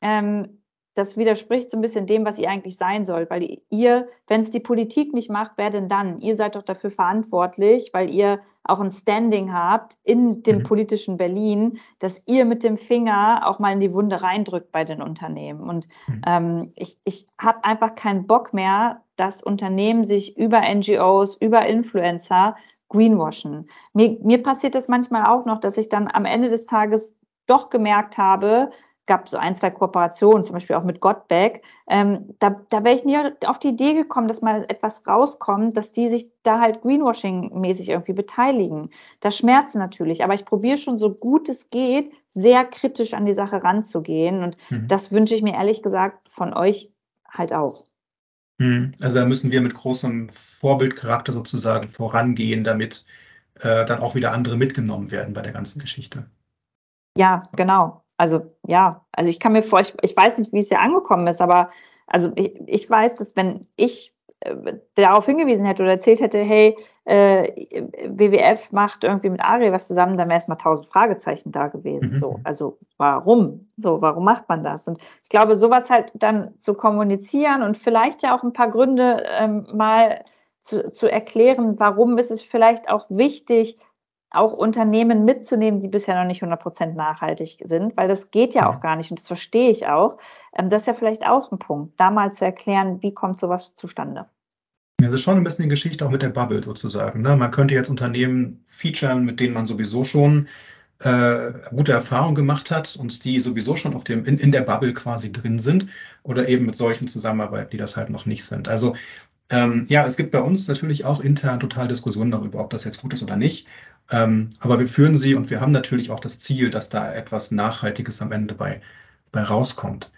Speaker 2: ähm, das widerspricht so ein bisschen dem, was ihr eigentlich sein sollt, weil ihr, wenn es die Politik nicht macht, wer denn dann? Ihr seid doch dafür verantwortlich, weil ihr auch ein Standing habt in dem mhm. politischen Berlin, dass ihr mit dem Finger auch mal in die Wunde reindrückt bei den Unternehmen. Und mhm. ähm, ich, ich habe einfach keinen Bock mehr, dass Unternehmen sich über NGOs, über Influencer greenwashen. Mir, mir passiert das manchmal auch noch, dass ich dann am Ende des Tages doch gemerkt habe, gab so ein, zwei Kooperationen, zum Beispiel auch mit Gottbeck. Ähm, da da wäre ich nie auf die Idee gekommen, dass mal etwas rauskommt, dass die sich da halt Greenwashing-mäßig irgendwie beteiligen. Das schmerzt natürlich, aber ich probiere schon so gut es geht, sehr kritisch an die Sache ranzugehen. Und mhm. das wünsche ich mir ehrlich gesagt von euch halt auch.
Speaker 1: Mhm. Also da müssen wir mit großem Vorbildcharakter sozusagen vorangehen, damit äh, dann auch wieder andere mitgenommen werden bei der ganzen Geschichte.
Speaker 2: Ja, genau. Also ja, also ich kann mir vor, ich, ich weiß nicht, wie es ja angekommen ist, aber also ich, ich weiß, dass wenn ich äh, darauf hingewiesen hätte oder erzählt hätte, hey, äh, WWF macht irgendwie mit Ari was zusammen, dann wäre erstmal tausend Fragezeichen da gewesen. Mhm. So, also warum? So, warum macht man das? Und ich glaube, sowas halt dann zu kommunizieren und vielleicht ja auch ein paar Gründe ähm, mal zu, zu erklären, warum ist es vielleicht auch wichtig, auch Unternehmen mitzunehmen, die bisher noch nicht 100% nachhaltig sind, weil das geht ja auch gar nicht und das verstehe ich auch. Ähm, das ist ja vielleicht auch ein Punkt, da mal zu erklären, wie kommt sowas zustande.
Speaker 1: Das ist schon ein bisschen die Geschichte auch mit der Bubble sozusagen. Ne? Man könnte jetzt Unternehmen featuren, mit denen man sowieso schon äh, gute Erfahrungen gemacht hat und die sowieso schon auf dem, in, in der Bubble quasi drin sind oder eben mit solchen zusammenarbeiten, die das halt noch nicht sind. Also ähm, ja, es gibt bei uns natürlich auch intern total Diskussionen darüber, ob das jetzt gut ist oder nicht. Ähm, aber wir führen sie und wir haben natürlich auch das Ziel, dass da etwas Nachhaltiges am Ende bei, bei rauskommt.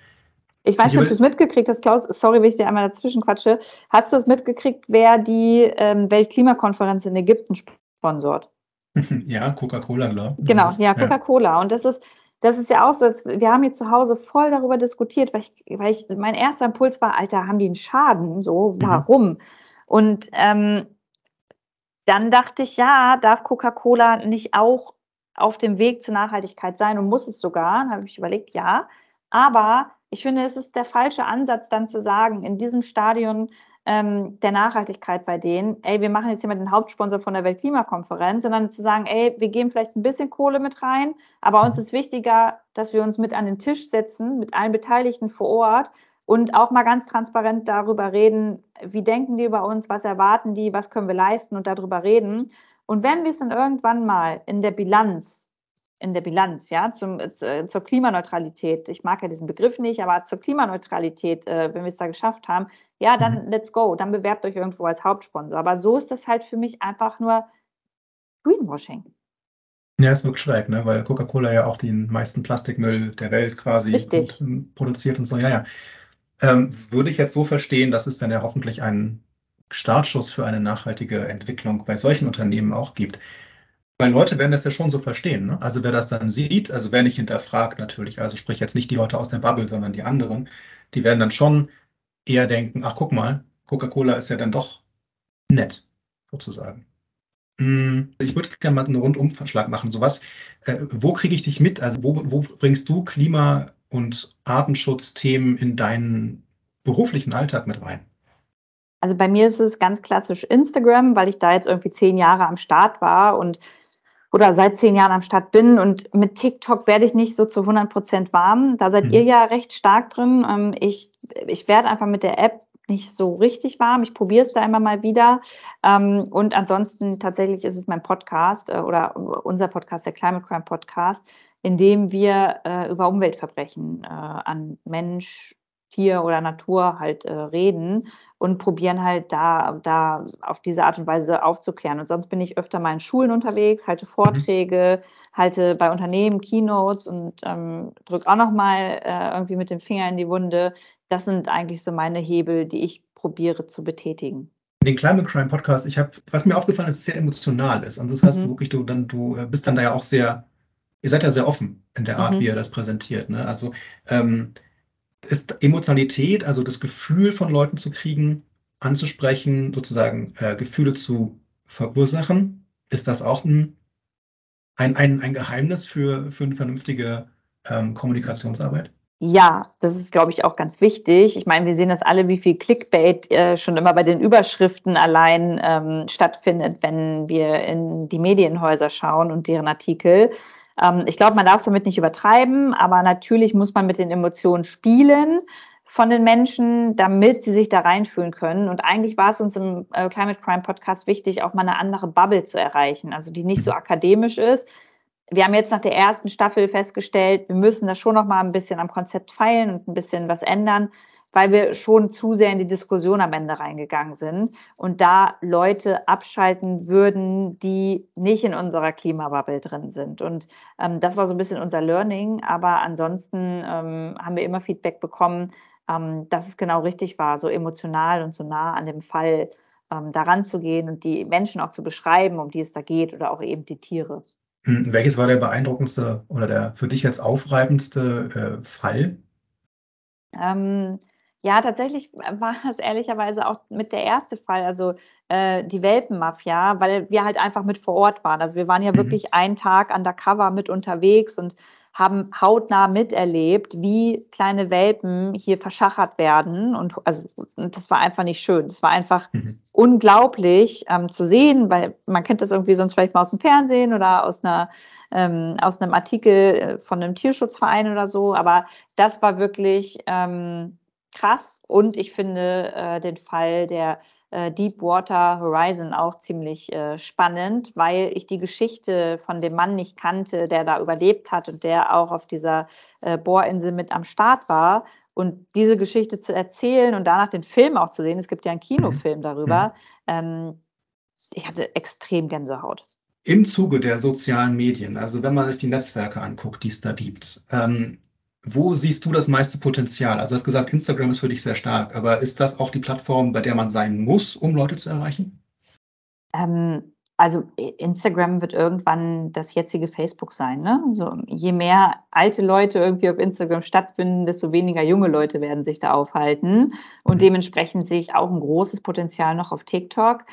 Speaker 2: Ich weiß nicht, ob du es mitgekriegt hast, Klaus. Sorry, wenn ich dir einmal dazwischen quatsche. Hast du es mitgekriegt, wer die ähm, Weltklimakonferenz in Ägypten sponsort?
Speaker 1: Ja, Coca-Cola, glaube
Speaker 2: ich. Genau, ja, Coca-Cola. Ja. Und das ist, das ist ja auch so, wir haben hier zu Hause voll darüber diskutiert, weil ich, weil ich mein erster Impuls war, Alter, haben die einen Schaden? So, mhm. warum? Mhm. Und ähm, dann dachte ich, ja, darf Coca-Cola nicht auch auf dem Weg zur Nachhaltigkeit sein und muss es sogar? Dann habe ich überlegt, ja. Aber ich finde, es ist der falsche Ansatz, dann zu sagen, in diesem Stadion ähm, der Nachhaltigkeit bei denen, ey, wir machen jetzt hier mal den Hauptsponsor von der Weltklimakonferenz, sondern zu sagen, ey, wir geben vielleicht ein bisschen Kohle mit rein, aber uns ist wichtiger, dass wir uns mit an den Tisch setzen, mit allen Beteiligten vor Ort und auch mal ganz transparent darüber reden, wie denken die über uns, was erwarten die, was können wir leisten und darüber reden. Und wenn wir es dann irgendwann mal in der Bilanz, in der Bilanz, ja, zum, äh, zur Klimaneutralität, ich mag ja diesen Begriff nicht, aber zur Klimaneutralität, äh, wenn wir es da geschafft haben, ja, dann mhm. let's go, dann bewerbt euch irgendwo als Hauptsponsor. Aber so ist das halt für mich einfach nur Greenwashing.
Speaker 1: Ja, ist wirklich schräg, ne? weil Coca-Cola ja auch den meisten Plastikmüll der Welt quasi
Speaker 2: Richtig.
Speaker 1: produziert und so. Ja, ja. Ähm, würde ich jetzt so verstehen, dass es dann ja hoffentlich einen Startschuss für eine nachhaltige Entwicklung bei solchen Unternehmen auch gibt. Weil Leute werden das ja schon so verstehen. Ne? Also wer das dann sieht, also wer nicht hinterfragt natürlich, also sprich jetzt nicht die Leute aus der Bubble, sondern die anderen, die werden dann schon eher denken, ach guck mal, Coca-Cola ist ja dann doch nett, sozusagen. Hm, ich würde gerne mal einen Rundumverschlag machen. So was, äh, wo kriege ich dich mit? Also wo, wo bringst du Klima und Artenschutzthemen in deinen beruflichen Alltag mit rein?
Speaker 2: Also bei mir ist es ganz klassisch Instagram, weil ich da jetzt irgendwie zehn Jahre am Start war und oder seit zehn Jahren am Start bin und mit TikTok werde ich nicht so zu 100 Prozent warm. Da seid mhm. ihr ja recht stark drin. Ähm, ich, ich werde einfach mit der App nicht so richtig warm. Ich probiere es da immer mal wieder. Ähm, und ansonsten tatsächlich ist es mein Podcast äh, oder unser Podcast, der Climate Crime Podcast, indem wir äh, über Umweltverbrechen äh, an Mensch, Tier oder Natur halt äh, reden und probieren halt da, da auf diese Art und Weise aufzuklären. Und sonst bin ich öfter mal in Schulen unterwegs, halte mhm. Vorträge, halte bei Unternehmen Keynotes und ähm, drücke auch nochmal äh, irgendwie mit dem Finger in die Wunde. Das sind eigentlich so meine Hebel, die ich probiere zu betätigen
Speaker 1: den Climate Crime Podcast, ich habe, was mir aufgefallen ist, ist sehr emotional ist. Also das heißt, mhm. wirklich, du dann, du äh, bist dann da ja auch sehr ihr seid ja sehr offen in der Art, mhm. wie ihr das präsentiert. Ne? Also ähm, ist Emotionalität, also das Gefühl von Leuten zu kriegen, anzusprechen, sozusagen äh, Gefühle zu verursachen, ist das auch ein, ein, ein, ein Geheimnis für, für eine vernünftige ähm, Kommunikationsarbeit?
Speaker 2: Ja, das ist, glaube ich, auch ganz wichtig. Ich meine, wir sehen das alle, wie viel Clickbait äh, schon immer bei den Überschriften allein ähm, stattfindet, wenn wir in die Medienhäuser schauen und deren Artikel. Ähm, ich glaube, man darf es damit nicht übertreiben, aber natürlich muss man mit den Emotionen spielen von den Menschen, damit sie sich da reinfühlen können. Und eigentlich war es uns im äh, Climate Crime Podcast wichtig, auch mal eine andere Bubble zu erreichen, also die nicht so akademisch ist. wir haben jetzt nach der ersten Staffel festgestellt, wir müssen das schon noch mal ein bisschen am Konzept feilen und ein bisschen was ändern, weil wir schon zu sehr in die Diskussion am Ende reingegangen sind und da Leute abschalten würden, die nicht in unserer Klimabubble drin sind. Und ähm, das war so ein bisschen unser Learning. Aber ansonsten ähm, haben wir immer Feedback bekommen, ähm, dass es genau richtig war, so emotional und so nah an dem Fall ähm, daran zu gehen und die Menschen auch zu beschreiben, um die es da geht oder auch eben die Tiere.
Speaker 1: Hm, welches war der beeindruckendste oder der für dich jetzt aufreibendste äh, Fall?
Speaker 2: Ähm, ja, tatsächlich war das ehrlicherweise auch mit der erste Fall, also äh, die Welpenmafia, weil wir halt einfach mit vor Ort waren. Also wir waren ja mhm. wirklich einen Tag undercover mit unterwegs und haben hautnah miterlebt, wie kleine Welpen hier verschachert werden. Und, also, und das war einfach nicht schön. Das war einfach mhm. unglaublich ähm, zu sehen, weil man kennt das irgendwie sonst vielleicht mal aus dem Fernsehen oder aus einer ähm, aus einem Artikel äh, von einem Tierschutzverein oder so. Aber das war wirklich ähm, krass. Und ich finde äh, den Fall der äh, Deepwater Horizon auch ziemlich äh, spannend, weil ich die Geschichte von dem Mann nicht kannte, der da überlebt hat und der auch auf dieser äh, Bohrinsel mit am Start war. Und diese Geschichte zu erzählen und danach den Film auch zu sehen, es gibt ja einen Kinofilm mhm. darüber, ähm, ich hatte extrem Gänsehaut.
Speaker 1: Im Zuge der sozialen Medien, also wenn man sich die Netzwerke anguckt, die es da gibt, ähm, wo siehst du das meiste Potenzial? Also du hast gesagt, Instagram ist für dich sehr stark, aber ist das auch die Plattform, bei der man sein muss, um Leute zu erreichen?
Speaker 2: Ähm, also Instagram wird irgendwann das jetzige Facebook sein. Ne? Also je mehr alte Leute irgendwie auf Instagram stattfinden, desto weniger junge Leute werden sich da aufhalten. Und mhm. dementsprechend sehe ich auch ein großes Potenzial noch auf TikTok.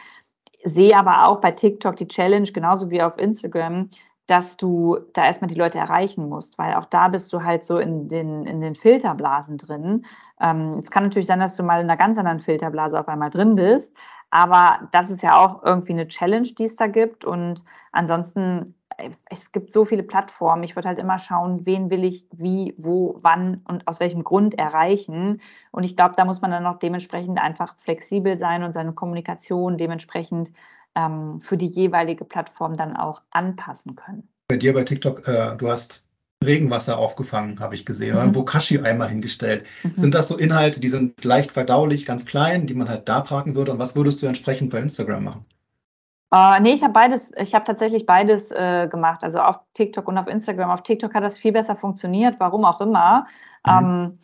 Speaker 2: Sehe aber auch bei TikTok die Challenge, genauso wie auf Instagram, dass du da erstmal die Leute erreichen musst, weil auch da bist du halt so in den, in den Filterblasen drin. Ähm, es kann natürlich sein, dass du mal in einer ganz anderen Filterblase auf einmal drin bist, aber das ist ja auch irgendwie eine Challenge, die es da gibt. Und ansonsten, äh, es gibt so viele Plattformen. Ich würde halt immer schauen, wen will ich wie, wo, wann und aus welchem Grund erreichen. Und ich glaube, da muss man dann auch dementsprechend einfach flexibel sein und seine Kommunikation dementsprechend ähm, für die jeweilige Plattform dann auch anpassen können.
Speaker 1: Bei dir bei TikTok, äh, du hast Regenwasser aufgefangen, habe ich gesehen, mhm. Bokashi-Eimer hingestellt. Mhm. Sind das so Inhalte, die sind leicht verdaulich, ganz klein, die man halt da parken würde? Und was würdest du entsprechend bei Instagram machen?
Speaker 2: Uh, nee, ich habe beides, ich habe tatsächlich beides äh, gemacht, also auf TikTok und auf Instagram. Auf TikTok hat das viel besser funktioniert, warum auch immer. Mhm. Ähm,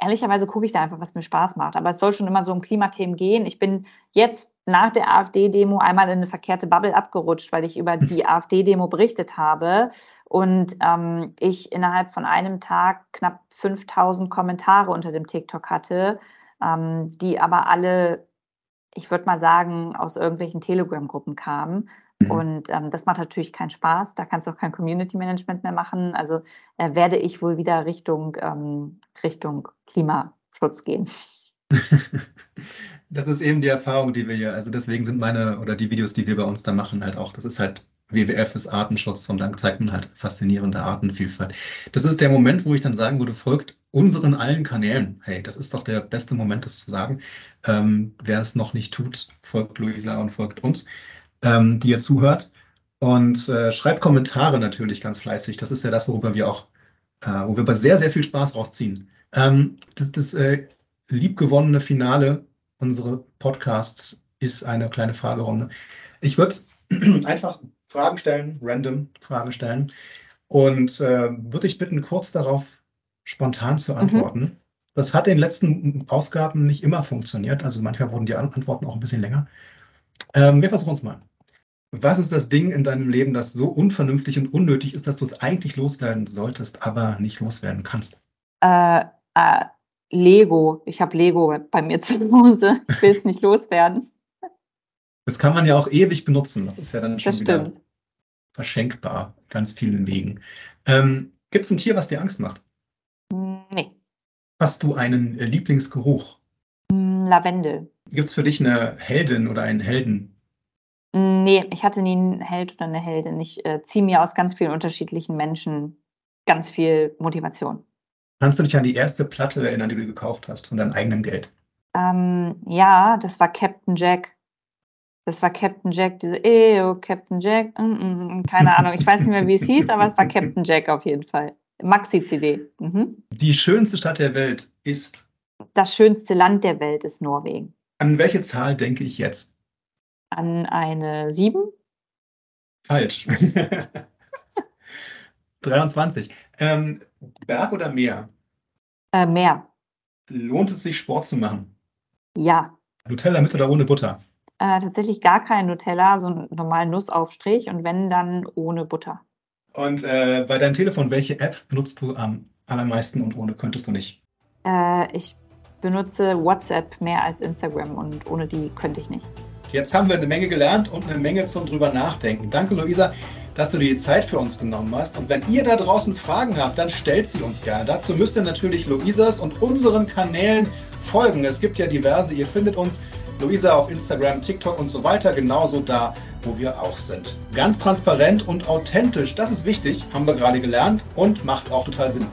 Speaker 2: ehrlicherweise gucke ich da einfach, was mir Spaß macht. Aber es soll schon immer so um Klimathemen gehen. Ich bin jetzt nach der AfD-Demo einmal in eine verkehrte Bubble abgerutscht, weil ich über die AfD-Demo berichtet habe und ähm, ich innerhalb von einem Tag knapp 5000 Kommentare unter dem TikTok hatte, ähm, die aber alle, ich würde mal sagen, aus irgendwelchen Telegram-Gruppen kamen. Mhm. Und ähm, das macht natürlich keinen Spaß. Da kannst du auch kein Community Management mehr machen. Also äh, werde ich wohl wieder Richtung, ähm, Richtung Klimaschutz gehen.
Speaker 1: das ist eben die Erfahrung, die wir hier, also deswegen sind meine oder die Videos, die wir bei uns da machen, halt auch, das ist halt WWF ist Artenschutz und dann zeigt man halt faszinierende Artenvielfalt. Das ist der Moment, wo ich dann sagen würde, folgt unseren allen Kanälen. Hey, das ist doch der beste Moment, das zu sagen. Ähm, wer es noch nicht tut, folgt Luisa und folgt uns ähm, die ihr zuhört. Und äh, schreibt Kommentare natürlich ganz fleißig. Das ist ja das, worüber wir auch, äh, wo wir sehr, sehr viel Spaß rausziehen. Ähm, das das äh, liebgewonnene Finale unseres Podcasts ist eine kleine Fragerunde. Ich würde einfach Fragen stellen, random Fragen stellen und äh, würde ich bitten, kurz darauf spontan zu mhm. antworten. Mhm. Das hat in den letzten Ausgaben nicht immer funktioniert. Also manchmal wurden die Antworten auch ein bisschen länger. Ähm, wir versuchen es mal. Was ist das Ding in deinem Leben, das so unvernünftig und unnötig ist, dass du es eigentlich loswerden solltest, aber nicht loswerden kannst?
Speaker 2: Äh, äh, Lego. Ich habe Lego bei mir zu Hause. Ich will es nicht loswerden.
Speaker 1: Das kann man ja auch ewig benutzen. Das ist ja dann schon wieder verschenkbar, ganz vielen Wegen. Ähm, Gibt es ein Tier, was dir Angst macht?
Speaker 2: Nee.
Speaker 1: Hast du einen äh, Lieblingsgeruch?
Speaker 2: Mm, Lavendel.
Speaker 1: Gibt es für dich eine Heldin oder einen Helden,
Speaker 2: Nee, ich hatte nie einen Held oder eine Heldin. Ich äh, ziehe mir aus ganz vielen unterschiedlichen Menschen ganz viel Motivation.
Speaker 1: Kannst du dich an die erste Platte erinnern, die du gekauft hast, von deinem eigenen Geld?
Speaker 2: Ähm, ja, das war Captain Jack. Das war Captain Jack, diese Eyo, Captain Jack, mm, mm, mm, keine Ahnung, ich weiß nicht mehr, wie es hieß, aber es war Captain Jack auf jeden Fall. Maxi-CD. Mhm.
Speaker 1: Die schönste Stadt der Welt ist?
Speaker 2: Das schönste Land der Welt ist Norwegen.
Speaker 1: An welche Zahl denke ich jetzt?
Speaker 2: An eine 7?
Speaker 1: Falsch. 23. Ähm, Berg oder Meer?
Speaker 2: Äh, Meer.
Speaker 1: Lohnt es sich, Sport zu machen?
Speaker 2: Ja.
Speaker 1: Nutella mit oder ohne Butter?
Speaker 2: Äh, tatsächlich gar kein Nutella, so einen normalen Nussaufstrich und wenn, dann ohne Butter.
Speaker 1: Und äh, bei deinem Telefon, welche App benutzt du am allermeisten und ohne könntest du nicht?
Speaker 2: Äh, ich benutze WhatsApp mehr als Instagram und ohne die könnte ich nicht.
Speaker 1: Jetzt haben wir eine Menge gelernt und eine Menge zum drüber nachdenken. Danke, Luisa, dass du dir die Zeit für uns genommen hast. Und wenn ihr da draußen Fragen habt, dann stellt sie uns gerne. Dazu müsst ihr natürlich Luisas und unseren Kanälen folgen. Es gibt ja diverse. Ihr findet uns, Luisa auf Instagram, TikTok und so weiter, genauso da, wo wir auch sind. Ganz transparent und authentisch, das ist wichtig, haben wir gerade gelernt und macht auch total Sinn.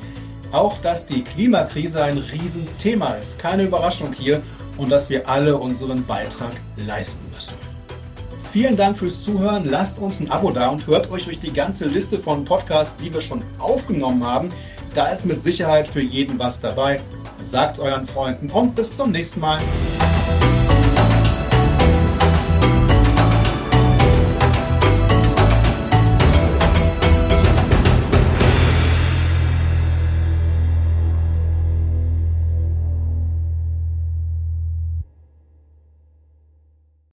Speaker 1: Auch, dass die Klimakrise ein Riesenthema ist. Keine Überraschung hier und dass wir alle unseren Beitrag leisten müssen. Vielen Dank fürs Zuhören. Lasst uns ein Abo da und hört euch durch die ganze Liste von Podcasts, die wir schon aufgenommen haben. Da ist mit Sicherheit für jeden was dabei. Sagt euren Freunden und bis zum nächsten Mal.